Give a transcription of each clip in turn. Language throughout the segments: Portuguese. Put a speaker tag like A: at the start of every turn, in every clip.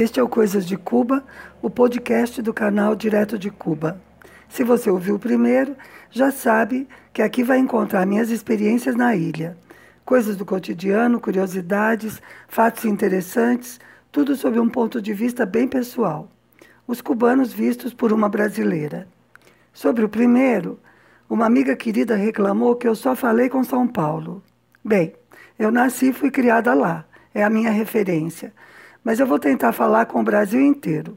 A: Este é o Coisas de Cuba, o podcast do canal Direto de Cuba. Se você ouviu o primeiro, já sabe que aqui vai encontrar minhas experiências na ilha. Coisas do cotidiano, curiosidades, fatos interessantes, tudo sob um ponto de vista bem pessoal. Os cubanos vistos por uma brasileira. Sobre o primeiro, uma amiga querida reclamou que eu só falei com São Paulo. Bem, eu nasci e fui criada lá, é a minha referência mas eu vou tentar falar com o Brasil inteiro.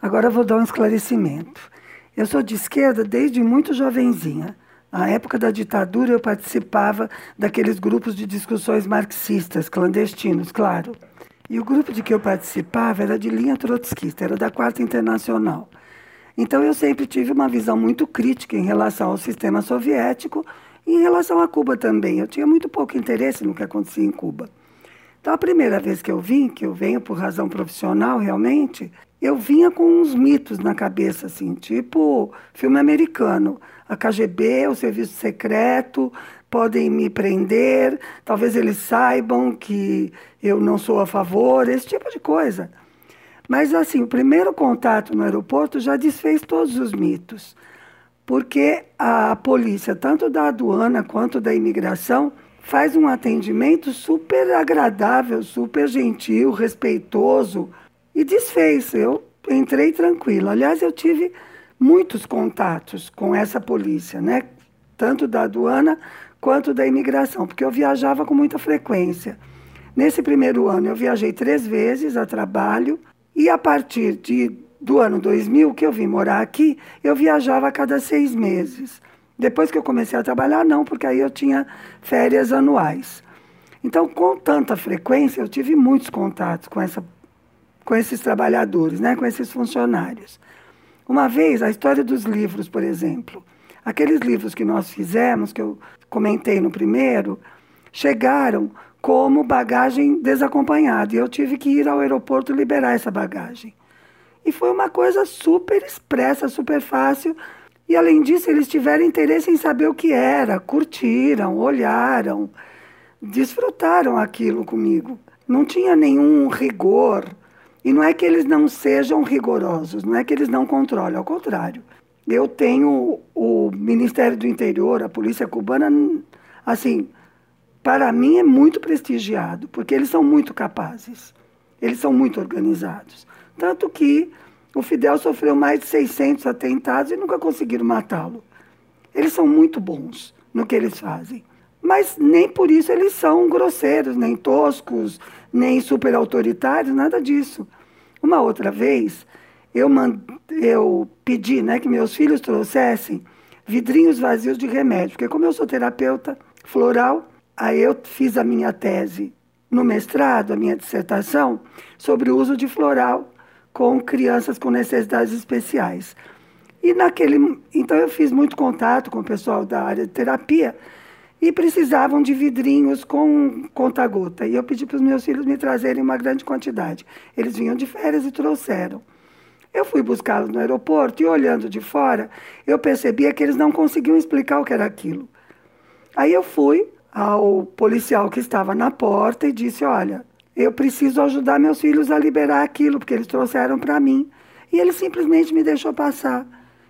A: Agora vou dar um esclarecimento. Eu sou de esquerda desde muito jovenzinha. Na época da ditadura, eu participava daqueles grupos de discussões marxistas, clandestinos, claro. E o grupo de que eu participava era de linha trotskista, era da Quarta Internacional. Então eu sempre tive uma visão muito crítica em relação ao sistema soviético e em relação a Cuba também. Eu tinha muito pouco interesse no que acontecia em Cuba. Então, a primeira vez que eu vim, que eu venho por razão profissional realmente, eu vinha com uns mitos na cabeça, assim, tipo filme americano. A KGB, o serviço secreto, podem me prender, talvez eles saibam que eu não sou a favor, esse tipo de coisa. Mas, assim, o primeiro contato no aeroporto já desfez todos os mitos, porque a polícia, tanto da aduana quanto da imigração, faz um atendimento super agradável, super gentil, respeitoso e desfez. Eu entrei tranquila. Aliás, eu tive muitos contatos com essa polícia, né? Tanto da aduana quanto da imigração, porque eu viajava com muita frequência. Nesse primeiro ano, eu viajei três vezes a trabalho e a partir de, do ano 2000, que eu vim morar aqui, eu viajava a cada seis meses. Depois que eu comecei a trabalhar, não, porque aí eu tinha férias anuais. Então, com tanta frequência, eu tive muitos contatos com, essa, com esses trabalhadores, né, com esses funcionários. Uma vez, a história dos livros, por exemplo. Aqueles livros que nós fizemos, que eu comentei no primeiro, chegaram como bagagem desacompanhada. E eu tive que ir ao aeroporto liberar essa bagagem. E foi uma coisa super expressa, super fácil e além disso, eles tiveram interesse em saber o que era, curtiram, olharam, desfrutaram aquilo comigo. Não tinha nenhum rigor. E não é que eles não sejam rigorosos, não é que eles não controlem, ao contrário. Eu tenho o Ministério do Interior, a Polícia Cubana, assim, para mim é muito prestigiado, porque eles são muito capazes, eles são muito organizados. Tanto que o Fidel sofreu mais de 600 atentados e nunca conseguiram matá-lo. Eles são muito bons no que eles fazem. Mas nem por isso eles são grosseiros, nem toscos, nem super autoritários, nada disso. Uma outra vez, eu, mand... eu pedi né, que meus filhos trouxessem vidrinhos vazios de remédio, porque como eu sou terapeuta floral, aí eu fiz a minha tese no mestrado, a minha dissertação, sobre o uso de floral com crianças com necessidades especiais. E naquele, então eu fiz muito contato com o pessoal da área de terapia e precisavam de vidrinhos com conta-gota. E eu pedi para os meus filhos me trazerem uma grande quantidade. Eles vinham de férias e trouxeram. Eu fui buscá-los no aeroporto e olhando de fora, eu percebia que eles não conseguiam explicar o que era aquilo. Aí eu fui ao policial que estava na porta e disse: Olha, eu preciso ajudar meus filhos a liberar aquilo, porque eles trouxeram para mim. E ele simplesmente me deixou passar.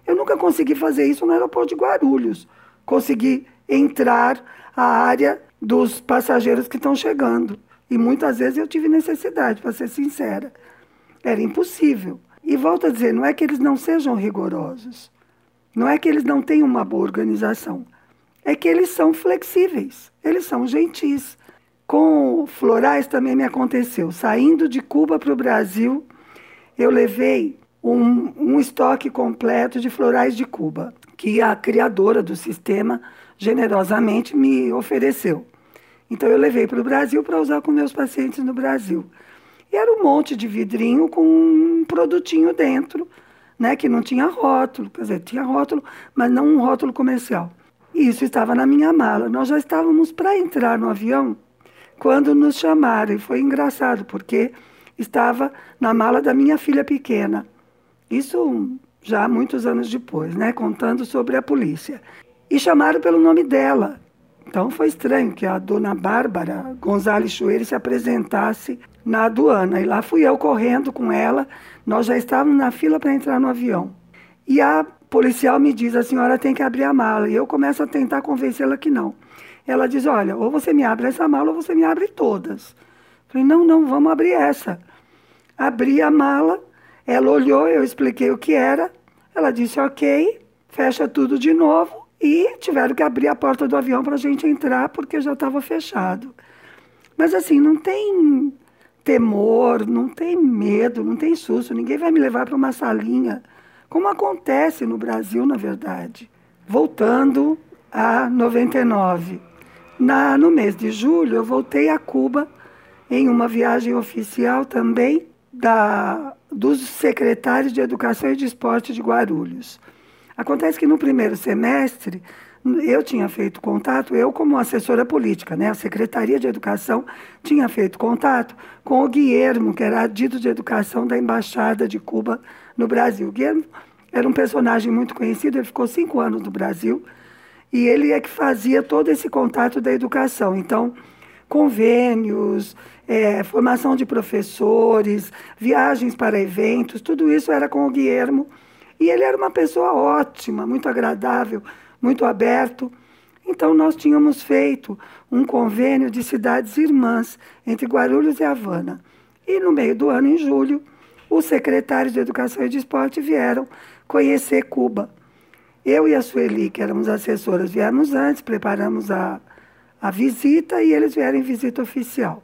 A: Eu nunca consegui fazer isso no aeroporto de Guarulhos. Consegui entrar à área dos passageiros que estão chegando. E muitas vezes eu tive necessidade, para ser sincera. Era impossível. E volto a dizer, não é que eles não sejam rigorosos. Não é que eles não tenham uma boa organização. É que eles são flexíveis, eles são gentis. Com florais também me aconteceu. Saindo de Cuba para o Brasil, eu levei um, um estoque completo de florais de Cuba, que a criadora do sistema generosamente me ofereceu. Então eu levei para o Brasil para usar com meus pacientes no Brasil. E era um monte de vidrinho com um produtinho dentro, né, que não tinha rótulo, quer dizer, tinha rótulo, mas não um rótulo comercial. E isso estava na minha mala. Nós já estávamos para entrar no avião quando nos chamaram. E foi engraçado, porque estava na mala da minha filha pequena. Isso já muitos anos depois, né? Contando sobre a polícia. E chamaram pelo nome dela. Então foi estranho que a dona Bárbara Gonzalez Chueiro se apresentasse na aduana. E lá fui eu correndo com ela. Nós já estávamos na fila para entrar no avião. E a policial me diz: a senhora tem que abrir a mala. E eu começo a tentar convencê-la que não. Ela diz: olha, ou você me abre essa mala ou você me abre todas. Falei: não, não, vamos abrir essa. Abri a mala, ela olhou, eu expliquei o que era. Ela disse: ok, fecha tudo de novo. E tiveram que abrir a porta do avião para a gente entrar, porque já estava fechado. Mas assim, não tem temor, não tem medo, não tem susto. Ninguém vai me levar para uma salinha, como acontece no Brasil, na verdade. Voltando a 99. Na, no mês de julho, eu voltei a Cuba em uma viagem oficial também da, dos secretários de Educação e de Esporte de Guarulhos. Acontece que no primeiro semestre eu tinha feito contato, eu como assessora política, né? A Secretaria de Educação tinha feito contato com o Guilhermo, que era dito de educação da Embaixada de Cuba no Brasil. O Guilhermo era um personagem muito conhecido, ele ficou cinco anos no Brasil e ele é que fazia todo esse contato da educação. Então, convênios, é, formação de professores, viagens para eventos, tudo isso era com o Guilhermo. E ele era uma pessoa ótima, muito agradável, muito aberto. Então, nós tínhamos feito um convênio de cidades irmãs entre Guarulhos e Havana. E no meio do ano, em julho, os secretários de Educação e de Esporte vieram conhecer Cuba. Eu e a Sueli, que éramos assessoras, viemos antes, preparamos a, a visita e eles vieram em visita oficial.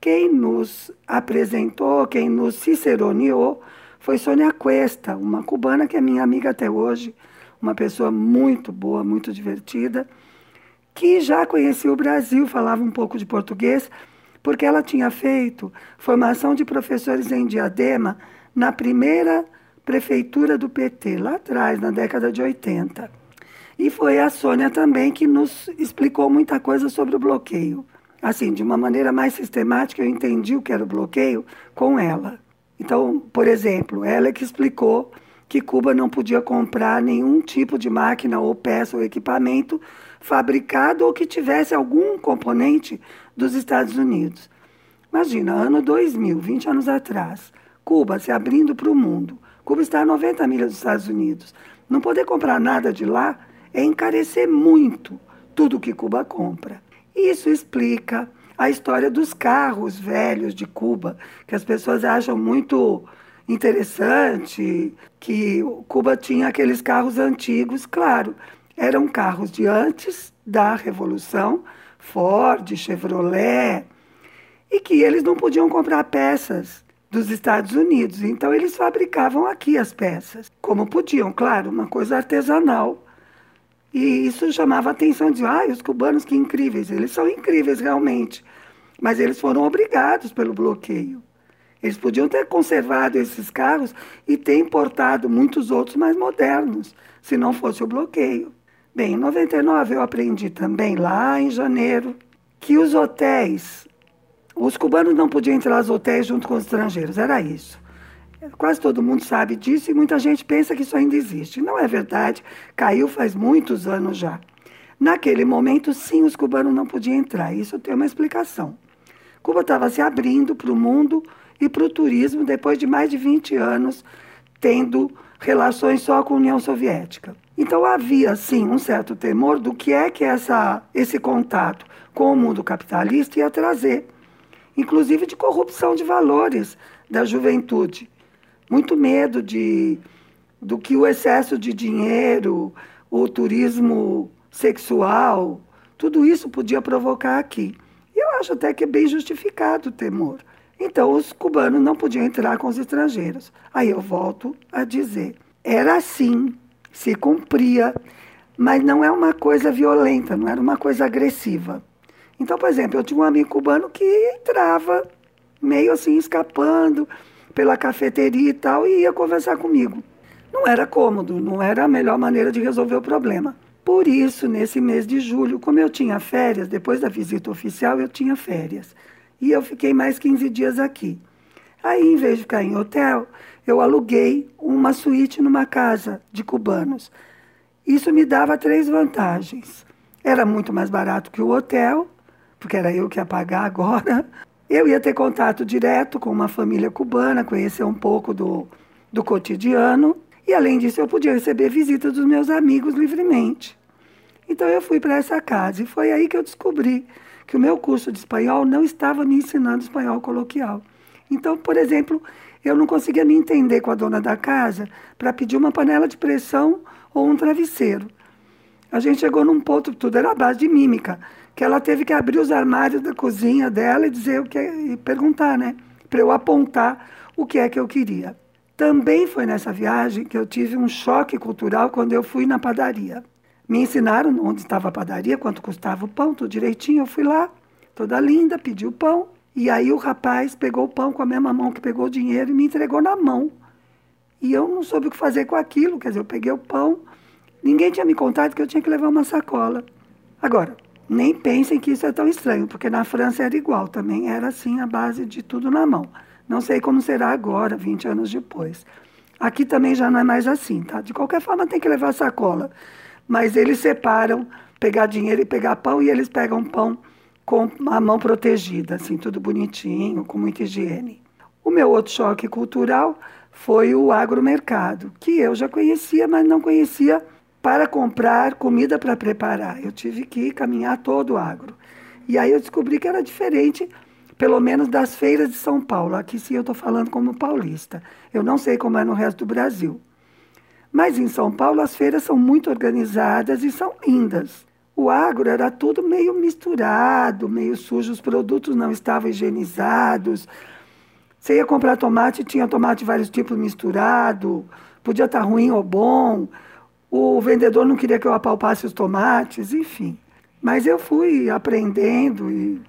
A: Quem nos apresentou, quem nos ciceroneou, foi Sônia Cuesta, uma cubana que é minha amiga até hoje, uma pessoa muito boa, muito divertida, que já conhecia o Brasil, falava um pouco de português, porque ela tinha feito formação de professores em Diadema na primeira prefeitura do PT, lá atrás, na década de 80. E foi a Sônia também que nos explicou muita coisa sobre o bloqueio. Assim, de uma maneira mais sistemática, eu entendi o que era o bloqueio com ela. Então, por exemplo, ela é que explicou que Cuba não podia comprar nenhum tipo de máquina ou peça ou equipamento fabricado ou que tivesse algum componente dos Estados Unidos. Imagina, ano 2000, 20 anos atrás, Cuba se abrindo para o mundo. Cuba está a 90 milhas dos Estados Unidos. Não poder comprar nada de lá é encarecer muito tudo que Cuba compra. Isso explica a história dos carros velhos de Cuba, que as pessoas acham muito interessante, que Cuba tinha aqueles carros antigos, claro, eram carros de antes da Revolução, Ford, Chevrolet, e que eles não podiam comprar peças dos Estados Unidos, então eles fabricavam aqui as peças, como podiam, claro, uma coisa artesanal. E isso chamava a atenção de, ah, os cubanos que incríveis, eles são incríveis realmente. Mas eles foram obrigados pelo bloqueio. Eles podiam ter conservado esses carros e ter importado muitos outros mais modernos, se não fosse o bloqueio. Bem, em 99 eu aprendi também, lá em janeiro, que os hotéis, os cubanos não podiam entrar nos hotéis junto com os estrangeiros, era isso. Quase todo mundo sabe disso e muita gente pensa que isso ainda existe. Não é verdade, caiu faz muitos anos já. Naquele momento, sim, os cubanos não podiam entrar. Isso tem uma explicação. Cuba estava se abrindo para o mundo e para o turismo depois de mais de 20 anos tendo relações só com a União Soviética. Então havia, sim, um certo temor do que é que essa, esse contato com o mundo capitalista ia trazer, inclusive de corrupção de valores da juventude muito medo de, do que o excesso de dinheiro, o turismo sexual, tudo isso podia provocar aqui. E eu acho até que é bem justificado o temor. Então, os cubanos não podiam entrar com os estrangeiros. Aí eu volto a dizer: era assim, se cumpria, mas não é uma coisa violenta, não era uma coisa agressiva. Então, por exemplo, eu tinha um amigo cubano que entrava meio assim, escapando pela cafeteria e tal e ia conversar comigo. Não era cômodo, não era a melhor maneira de resolver o problema. Por isso, nesse mês de julho, como eu tinha férias, depois da visita oficial, eu tinha férias. E eu fiquei mais 15 dias aqui. Aí, em vez de ficar em hotel, eu aluguei uma suíte numa casa de cubanos. Isso me dava três vantagens. Era muito mais barato que o hotel, porque era eu que ia pagar agora. Eu ia ter contato direto com uma família cubana, conhecer um pouco do, do cotidiano, e além disso eu podia receber visitas dos meus amigos livremente. Então eu fui para essa casa e foi aí que eu descobri que o meu curso de espanhol não estava me ensinando espanhol coloquial. Então, por exemplo, eu não conseguia me entender com a dona da casa para pedir uma panela de pressão ou um travesseiro. A gente chegou num ponto, tudo era a base de mímica, que ela teve que abrir os armários da cozinha dela e dizer o que e perguntar, né, para eu apontar o que é que eu queria. Também foi nessa viagem que eu tive um choque cultural quando eu fui na padaria. Me ensinaram onde estava a padaria, quanto custava o pão, tudo direitinho. Eu fui lá, toda linda, pedi o pão. E aí o rapaz pegou o pão com a mesma mão que pegou o dinheiro e me entregou na mão. E eu não soube o que fazer com aquilo. Quer dizer, eu peguei o pão, ninguém tinha me contado que eu tinha que levar uma sacola. Agora, nem pensem que isso é tão estranho, porque na França era igual, também era assim a base de tudo na mão. Não sei como será agora, 20 anos depois. Aqui também já não é mais assim, tá? De qualquer forma tem que levar sacola mas eles separam pegar dinheiro e pegar pão e eles pegam pão com a mão protegida, assim, tudo bonitinho, com muita higiene. O meu outro choque cultural foi o agromercado, que eu já conhecia, mas não conhecia para comprar comida para preparar. Eu tive que caminhar todo o agro. E aí eu descobri que era diferente, pelo menos das feiras de São Paulo. Aqui sim eu estou falando como paulista. Eu não sei como é no resto do Brasil. Mas em São Paulo as feiras são muito organizadas e são lindas. O agro era tudo meio misturado, meio sujo, os produtos não estavam higienizados. Você ia comprar tomate, tinha tomate de vários tipos misturado, podia estar ruim ou bom. O vendedor não queria que eu apalpasse os tomates, enfim. Mas eu fui aprendendo e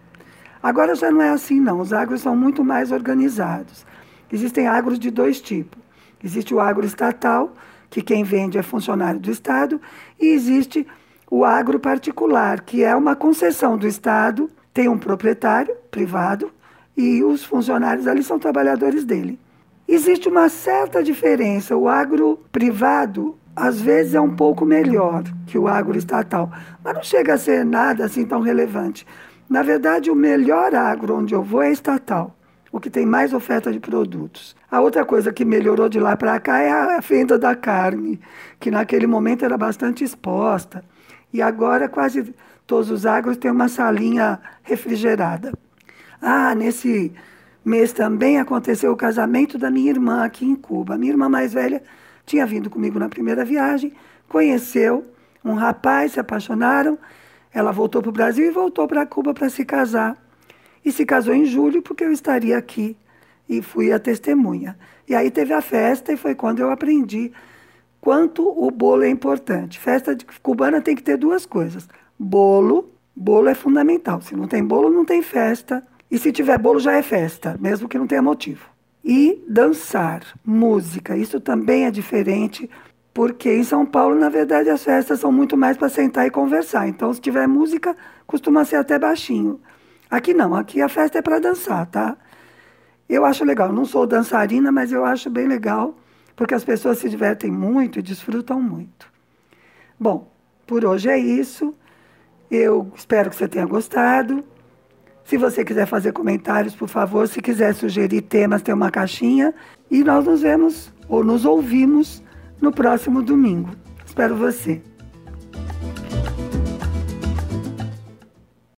A: agora já não é assim não. Os agros são muito mais organizados. Existem agros de dois tipos. Existe o agro estatal, que quem vende é funcionário do Estado, e existe o agro particular, que é uma concessão do Estado, tem um proprietário privado e os funcionários ali são trabalhadores dele. Existe uma certa diferença. O agro privado, às vezes, é um pouco melhor que o agro estatal, mas não chega a ser nada assim tão relevante. Na verdade, o melhor agro onde eu vou é estatal o que tem mais oferta de produtos. A outra coisa que melhorou de lá para cá é a venda da carne, que naquele momento era bastante exposta. E agora quase todos os agros têm uma salinha refrigerada. Ah, nesse mês também aconteceu o casamento da minha irmã aqui em Cuba. A minha irmã mais velha tinha vindo comigo na primeira viagem, conheceu um rapaz, se apaixonaram. Ela voltou para o Brasil e voltou para Cuba para se casar e se casou em julho porque eu estaria aqui e fui a testemunha. E aí teve a festa e foi quando eu aprendi quanto o bolo é importante. Festa cubana tem que ter duas coisas. Bolo, bolo é fundamental. Se não tem bolo, não tem festa. E se tiver bolo, já é festa, mesmo que não tenha motivo. E dançar, música, isso também é diferente, porque em São Paulo, na verdade, as festas são muito mais para sentar e conversar. Então, se tiver música, costuma ser até baixinho. Aqui não, aqui a festa é para dançar, tá? Eu acho legal, não sou dançarina, mas eu acho bem legal, porque as pessoas se divertem muito e desfrutam muito. Bom, por hoje é isso. Eu espero que você tenha gostado. Se você quiser fazer comentários, por favor, se quiser sugerir temas, tem uma caixinha. E nós nos vemos ou nos ouvimos no próximo domingo. Espero você.